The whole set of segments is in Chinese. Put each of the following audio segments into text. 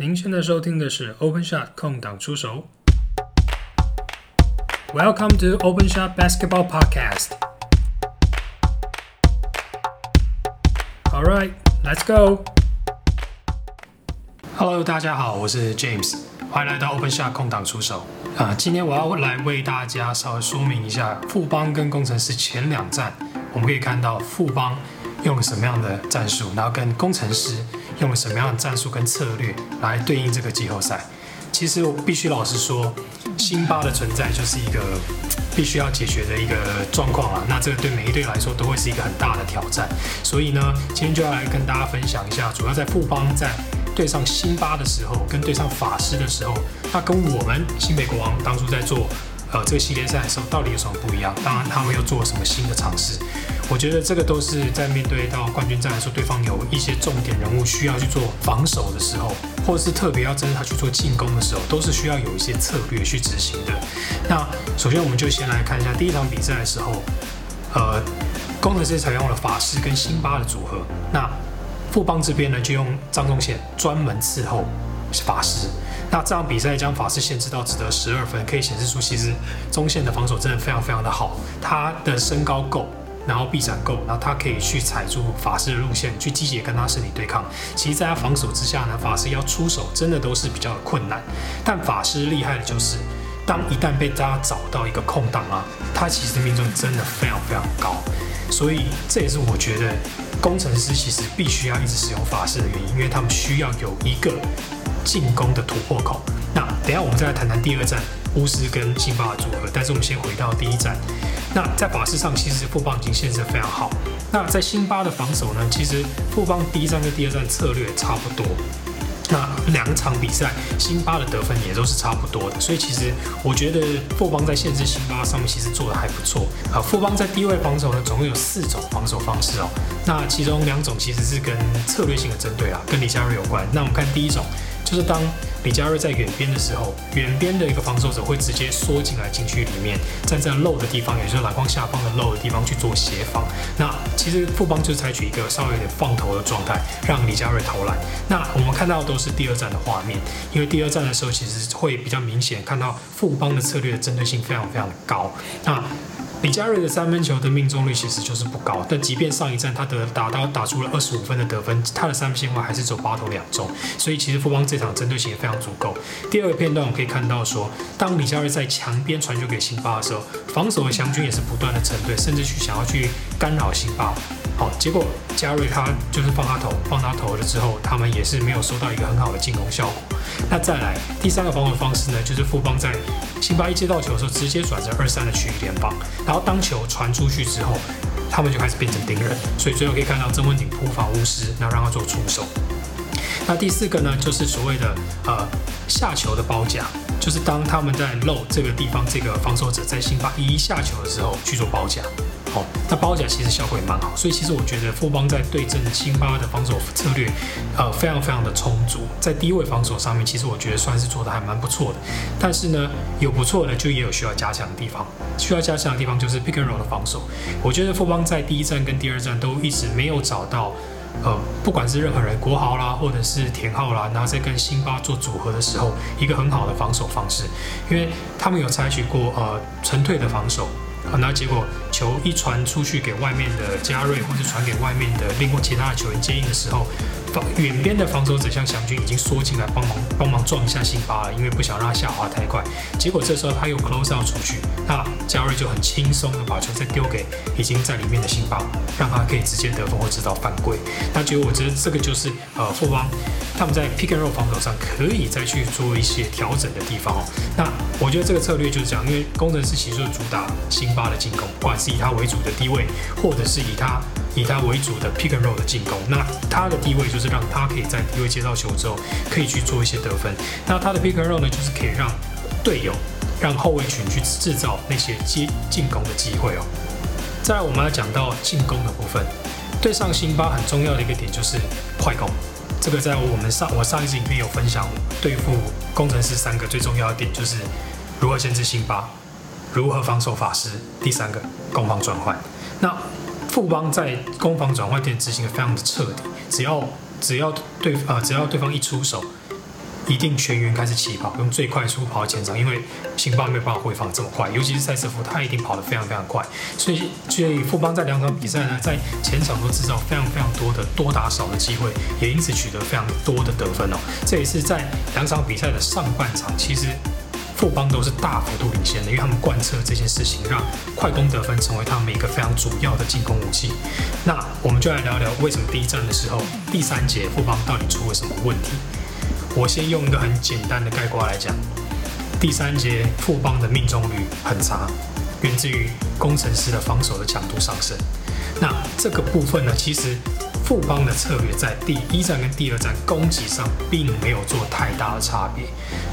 您现在收听的是 Open Shot 空档出手。Welcome to Open Shot Basketball Podcast. All right, let's go. Hello，大家好，我是 James，欢迎来到 Open Shot 空档出手。啊，今天我要来为大家稍微说明一下富邦跟工程师前两战，我们可以看到富邦用了什么样的战术，然后跟工程师用了什么样的战术跟策略来对应这个季后赛。其实我必须老实说，辛巴的存在就是一个必须要解决的一个状况啊。那这个对每一队来说都会是一个很大的挑战。所以呢，今天就要来跟大家分享一下，主要在富邦在对上辛巴的时候，跟对上法师的时候，那跟我们新北国王当初在做呃这个系列赛的时候，到底有什么不一样？当然，他们又做了什么新的尝试？我觉得这个都是在面对到冠军战来说，对方有一些重点人物需要去做防守的时候，或者是特别要针对他去做进攻的时候，都是需要有一些策略去执行的。那首先，我们就先来看一下第一场比赛的时候，呃，工程师采用了法师跟辛巴的组合。那富邦这边呢，就用张宗宪专门伺候法师。那这场比赛将法师限制到只得十二分，可以显示出其实中线的防守真的非常非常的好，他的身高够。然后臂展够，然后他可以去踩住法师的路线，去积极跟他身体对抗。其实，在他防守之下呢，法师要出手真的都是比较困难。但法师厉害的就是，当一旦被大家找到一个空档啊，他其实命中率真的非常非常高。所以这也是我觉得工程师其实必须要一直使用法师的原因，因为他们需要有一个进攻的突破口。那等下我们再来谈谈第二站巫师跟辛巴的组合，但是我们先回到第一站。那在法师上，其实富邦已经限制得非常好。那在辛巴的防守呢？其实富邦第一战跟第二战策略差不多。那两场比赛，辛巴的得分也都是差不多的。所以其实我觉得富邦在限制辛巴上面其实做的还不错。啊，富邦在低位防守呢，总共有四种防守方式哦。那其中两种其实是跟策略性的针对啊，跟李佳瑞有关。那我们看第一种。就是当李佳瑞在远边的时候，远边的一个防守者会直接缩进来禁区里面，站在漏的地方，也就是篮筐下方的漏的地方去做协防。那其实富邦就是采取一个稍微有点放投的状态，让李佳瑞投篮。那我们看到都是第二站的画面，因为第二站的时候其实会比较明显看到富邦的策略针对性非常非常的高。那李佳瑞的三分球的命中率其实就是不高，但即便上一站他得打到打出了二十五分的得分，他的三分线外还是走八投两中，所以其实富邦这场针对性也非常足够。第二个片段我们可以看到说，当李佳瑞在墙边传球给辛巴的时候，防守的祥军也是不断的沉队，甚至去想要去干扰辛巴。好，结果嘉瑞他就是放他投，放他投了之后，他们也是没有收到一个很好的进攻效果。那再来第三个防守方式呢，就是富邦在辛巴一接到球的时候，直接转成二三的区域联邦，然后当球传出去之后，他们就开始变成盯人，所以最后可以看到曾文鼎扑防巫师，然后让他做出手。那第四个呢，就是所谓的呃下球的包夹，就是当他们在漏这个地方，这个防守者在辛巴一下球的时候去做包夹。好，那包夹其实效果也蛮好，所以其实我觉得富邦在对阵辛巴的防守策略，呃，非常非常的充足，在低位防守上面，其实我觉得算是做的还蛮不错的。但是呢，有不错的，就也有需要加强的地方。需要加强的地方就是 pick and roll 的防守。我觉得富邦在第一站跟第二站都一直没有找到，呃，不管是任何人，国豪啦，或者是田浩啦，然后在跟辛巴做组合的时候，一个很好的防守方式，因为他们有采取过呃纯退的防守。好，那结果球一传出去给外面的加瑞，或者传给外面的另外其他的球员接应的时候，远边的防守者像祥军已经缩进来帮忙帮忙撞一下辛巴了，因为不想让他下滑太快。结果这时候他又 close out 出去，那加瑞就很轻松的把球再丢给已经在里面的辛巴，让他可以直接得分或制造犯规。那觉得我觉得这个就是呃富邦他们在 pick and roll 防守上可以再去做一些调整的地方哦。那我觉得这个策略就是这样，因为工程师其实就主打辛。巴的进攻，不管是以他为主的低位，或者是以他以他为主的 pick and roll 的进攻，那他的地位就是让他可以在低位接到球之后，可以去做一些得分。那他的 pick and roll 呢，就是可以让队友、让后卫群去制造那些接进攻的机会哦。再来，我们要讲到进攻的部分，对上辛巴很重要的一个点就是快攻。这个在我们上我上一次影片有分享，对付工程师三个最重要的点就是如何限制辛巴。如何防守法师？第三个攻防转换。那富邦在攻防转换点执行的非常的彻底，只要只要对呃只要对方一出手，一定全员开始起跑，用最快速跑到前场，因为辛巴没有办法回防这么快，尤其是塞瑟夫，他一定跑得非常非常快，所以所以富邦在两场比赛呢，在前场都制造非常非常多的多打少的机会，也因此取得非常多的得分哦。这也是在两场比赛的上半场，其实。富邦都是大幅度领先的，因为他们贯彻这件事情，让快攻得分成为他们一个非常主要的进攻武器。那我们就来聊聊为什么第一站的时候，第三节富邦到底出了什么问题？我先用一个很简单的概括来讲，第三节富邦的命中率很差，源自于工程师的防守的强度上升。那这个部分呢，其实。富邦的策略在第一站跟第二站攻击上并没有做太大的差别。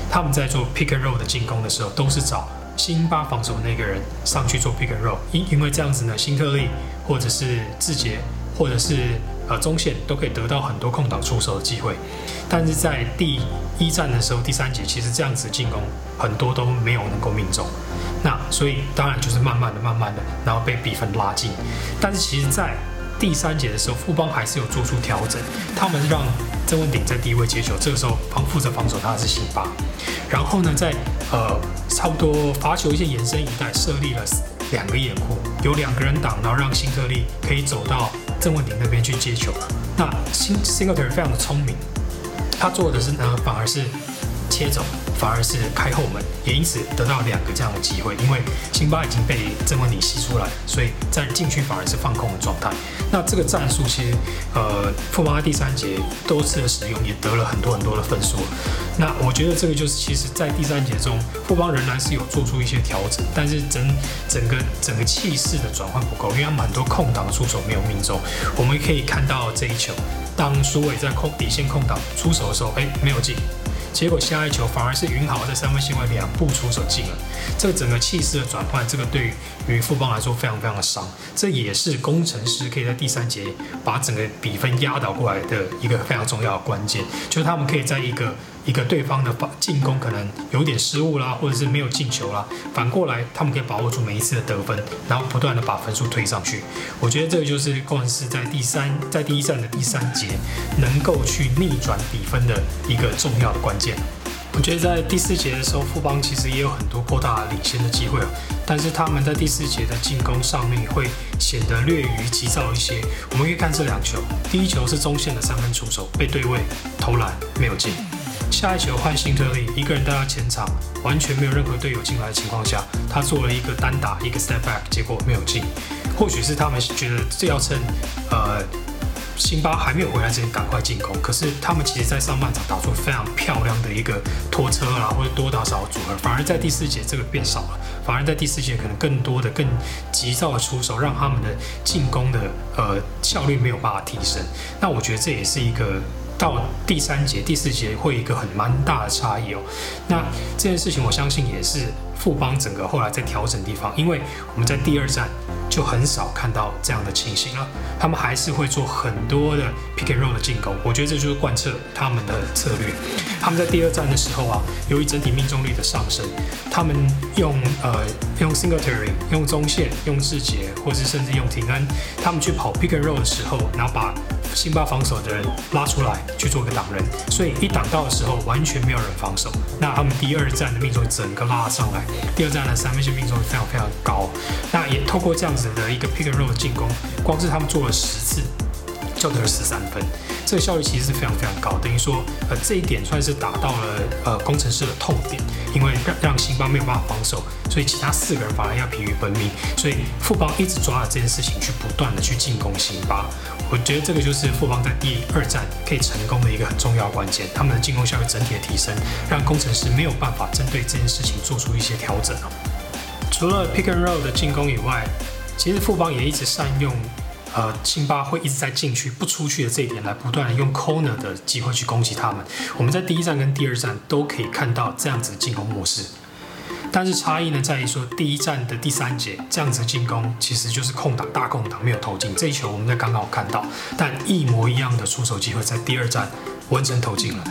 他们在做 pick and roll 的进攻的时候，都是找辛巴防守那个人上去做 pick and roll，因因为这样子呢，辛特利或者是志杰或者是呃中线都可以得到很多空档出手的机会。但是在第一站的时候，第三节其实这样子进攻很多都没有能够命中。那所以当然就是慢慢的、慢慢的，然后被比分拉近。但是其实，在第三节的时候，富邦还是有做出调整，他们让曾文鼎在第一位接球，这个时候防负责防守他是辛巴，然后呢，在呃差不多罚球线延伸一带设立了两个掩护，有两个人挡，然后让辛特利可以走到曾文鼎那边去接球。那辛辛特利非常的聪明，他做的是呢，反而是切走。反而是开后门，也因此得到两个这样的机会。因为辛巴已经被郑文鼎吸出来，所以在禁区反而是放空的状态。那这个战术其实，呃，富邦第三节多次的使用，也得了很多很多的分数。那我觉得这个就是，其实，在第三节中，富邦仍然是有做出一些调整，但是整整个整个气势的转换不够，因为他们很多空档出手没有命中。我们可以看到这一球，当苏伟在空底线空档出手的时候，哎，没有进。结果下一球反而是云豪在三分线外两步出手进了，这整个气势的转换，这个对于富邦来说非常非常的伤。这也是工程师可以在第三节把整个比分压倒过来的一个非常重要的关键，就是他们可以在一个。一个对方的防进攻可能有点失误啦，或者是没有进球啦，反过来他们可以把握住每一次的得分，然后不断的把分数推上去。我觉得这个就是工程师在第三 在第一站的第三节能够去逆转比分的一个重要的关键。我觉得在第四节的时候，富邦其实也有很多扩大领先的机会啊，但是他们在第四节的进攻上面会显得略于急躁一些。我们可以看这两球，第一球是中线的三分出手被对位投篮没有进。下一球换辛特利，一个人带到前场，完全没有任何队友进来的情况下，他做了一个单打，一个 step back，结果没有进。或许是他们觉得这要趁呃辛巴还没有回来之前赶快进攻。可是他们其实在上半场打出非常漂亮的一个拖车啦，或者多打少组合，反而在第四节这个变少了，反而在第四节可能更多的更急躁的出手，让他们的进攻的呃效率没有办法提升。那我觉得这也是一个。到第三节、第四节会有一个很蛮大的差异哦。那这件事情，我相信也是富邦整个后来在调整地方，因为我们在第二站就很少看到这样的情形了。他们还是会做很多的 pick and roll 的进攻，我觉得这就是贯彻他们的策略。他们在第二站的时候啊，由于整体命中率的上升，他们用呃用 singletary、用中线、用志杰，或是甚至用廷恩，他们去跑 pick and roll 的时候，然后把辛巴防守的人拉出来去做个挡人，所以一挡到的时候完全没有人防守。那他们第二站的命中整个拉上来，第二站的三分线命中非常非常高。那也透过这样子的一个 pick and roll 的进攻，光是他们做了十次，就得了十三分。这个效率其实是非常非常高，等于说，呃，这一点算是达到了呃工程师的痛点，因为让让辛巴没有办法防守，所以其他四个人反而要疲于奔命，所以富邦一直抓着这件事情去不断的去进攻辛巴。我觉得这个就是富邦在第二战可以成功的一个很重要关键，他们的进攻效率整体的提升，让工程师没有办法针对这件事情做出一些调整。除了 pick and roll 的进攻以外，其实富邦也一直善用。呃，辛巴会一直在禁区不出去的这一点来不断的用 corner 的机会去攻击他们。我们在第一站跟第二站都可以看到这样子的进攻模式，但是差异呢在于说，第一站的第三节这样子进攻其实就是空档大空档没有投进，这一球我们在刚刚有看到，但一模一样的出手机会在第二站文成投进了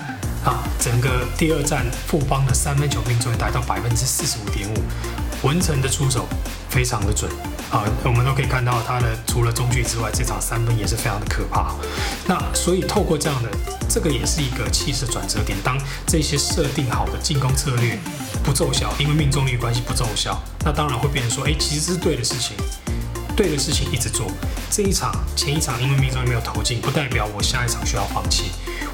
啊，整个第二站富邦的三分球命中率达到百分之四十五点五，文成的出手。非常的准啊，我们都可以看到他的除了中距之外，这场三分也是非常的可怕。那所以透过这样的，这个也是一个气势转折点。当这些设定好的进攻策略不奏效，因为命中率关系不奏效，那当然会变成说，哎，其实是对的事情。对的事情一直做，这一场前一场因为命中没有投进，不代表我下一场需要放弃。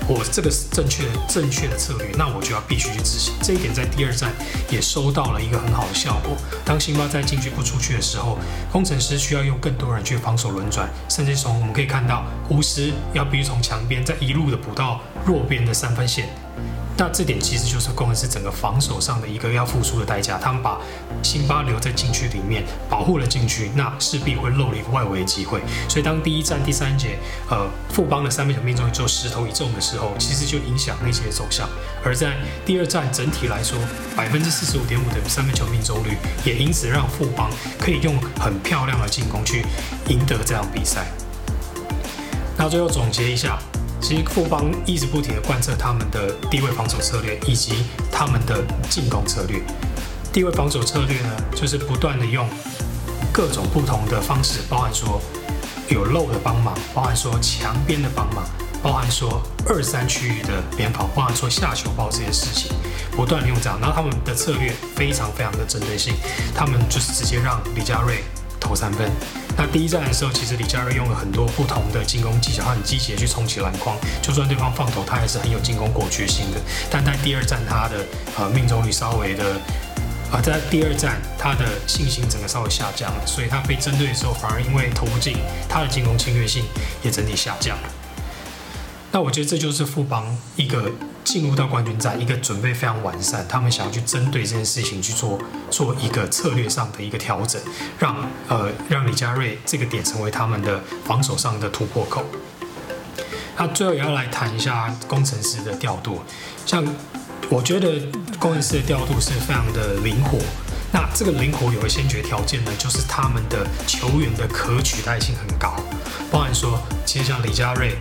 我这个是正确的正确的策略，那我就要必须去执行。这一点在第二站也收到了一个很好的效果。当辛巴在进去不出去的时候，工程师需要用更多人去防守轮转，甚至从我们可以看到，巫师要必须从墙边再一路的补到弱边的三分线。那这点其实就是工程师整个防守上的一个要付出的代价。他们把辛巴留在禁区里面，保护了禁区，那势必会漏了一个外围机会。所以当第一站第三节，呃，富邦的三分球命中率只有十投一中的时候，其实就影响那些走向。而在第二站整体来说，百分之四十五点五的三分球命中率，也因此让富邦可以用很漂亮的进攻去赢得这场比赛。那最后总结一下。其实富邦一直不停的贯彻他们的低位防守策略以及他们的进攻策略。低位防守策略呢，就是不断的用各种不同的方式，包含说有漏的帮忙，包含说墙边的帮忙，包含说二三区域的边跑，包含说下球包这些事情，不断的用这样。然后他们的策略非常非常的针对性，他们就是直接让李佳瑞投三分。那第一站的时候，其实李佳瑞用了很多不同的进攻技巧，他很积极的去冲起篮筐，就算对方放投，他还是很有进攻果决心的。但在第二站，他的呃命中率稍微的，啊，在第二站他的信心整个稍微下降了，所以他被针对的时候，反而因为投不进，他的进攻侵略性也整体下降了。那我觉得这就是富邦一个进入到冠军战，一个准备非常完善，他们想要去针对这件事情去做做一个策略上的一个调整，让呃让李佳瑞这个点成为他们的防守上的突破口。那最后也要来谈一下工程师的调度，像我觉得工程师的调度是非常的灵活。那这个灵活有个先决条件呢，就是他们的球员的可取代性很高，包含说其实像李佳瑞。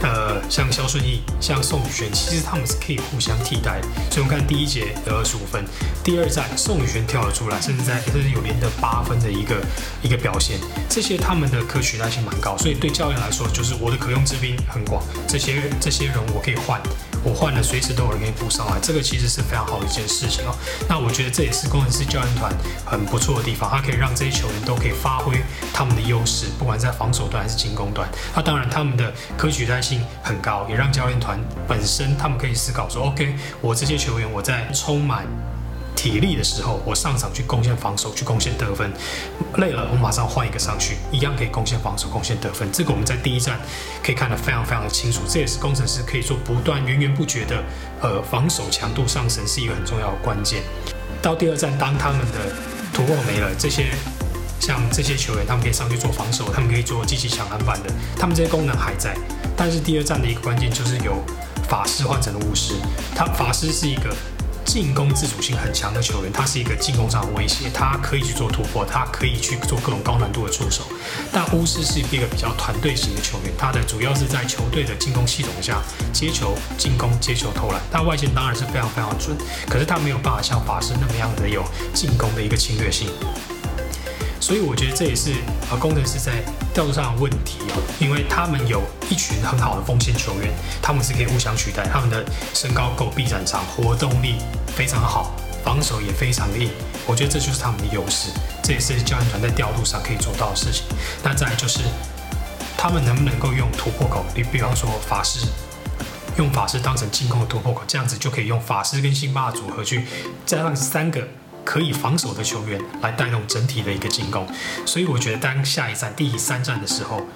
呃，像肖顺义、像宋宇轩，其实他们是可以互相替代的。所以，我们看第一节得二十五分，第二站宋宇轩跳了出来，甚至在甚至有连得八分的一个一个表现。这些他们的可取代性蛮高，所以对教练来说，就是我的可用之兵很广。这些这些人我可以换。我换了，随时都有人可以补上来，这个其实是非常好的一件事情哦。那我觉得这也是工程师教练团很不错的地方，它可以让这些球员都可以发挥他们的优势，不管在防守端还是进攻端。那当然，他们的可取代性很高，也让教练团本身他们可以思考说：OK，我这些球员我在充满。体力的时候，我上场去贡献防守，去贡献得分。累了，我马上换一个上去，一样可以贡献防守，贡献得分。这个我们在第一站可以看得非常非常的清楚。这也是工程师可以说不断源源不绝的，呃，防守强度上升是一个很重要的关键。到第二站，当他们的突破没了，这些像这些球员，他们可以上去做防守，他们可以做积极抢篮板的，他们这些功能还在。但是第二站的一个关键就是由法师换成了巫师，他法师是一个。进攻自主性很强的球员，他是一个进攻上的威胁，他可以去做突破，他可以去做各种高难度的出手。但巫师是一个比较团队型的球员，他的主要是在球队的进攻系统下接球进攻、接球投篮。他外线当然是非常非常准，可是他没有办法像法师那么样的有进攻的一个侵略性。所以我觉得这也是呃工程师在调度上的问题哦，因为他们有一群很好的锋线球员，他们是可以互相取代，他们的身高够、臂展长、活动力非常好，防守也非常硬。我觉得这就是他们的优势，这也是教练团在调度上可以做到的事情。那再就是他们能不能够用突破口？你比方说法师，用法师当成进攻的突破口，这样子就可以用法师跟辛巴的组合去加上三个。可以防守的球员来带动整体的一个进攻，所以我觉得当下一站第三站的时候，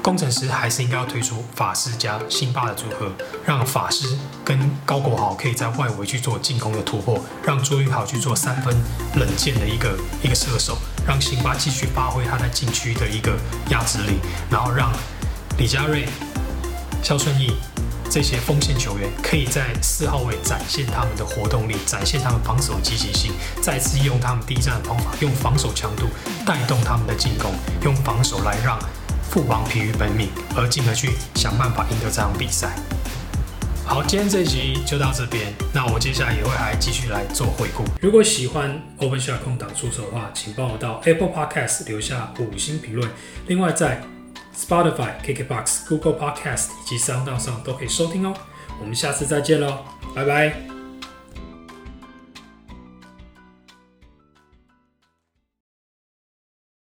工程师还是应该要推出法师加辛巴的组合，让法师跟高国豪可以在外围去做进攻的突破，让朱玉豪去做三分冷箭的一个一个射手，让辛巴继续发挥他在禁区的一个压制力，然后让李佳瑞、肖顺义。这些锋线球员可以在四号位展现他们的活动力展现他们防守积极性再次用他们第一站的方法用防守强度带动他们的进攻用防守来让父王疲于奔命而进而去想办法赢得这场比赛。好今天这一集就到这边那我接下来也会还继续来做回顾。如果喜欢 open shock 空能出手的话请帮我到 apple podcast 留下五星评论另外在 spotify kickbox google podcast 以及商道上都可以收听哦我们下次再见喽拜拜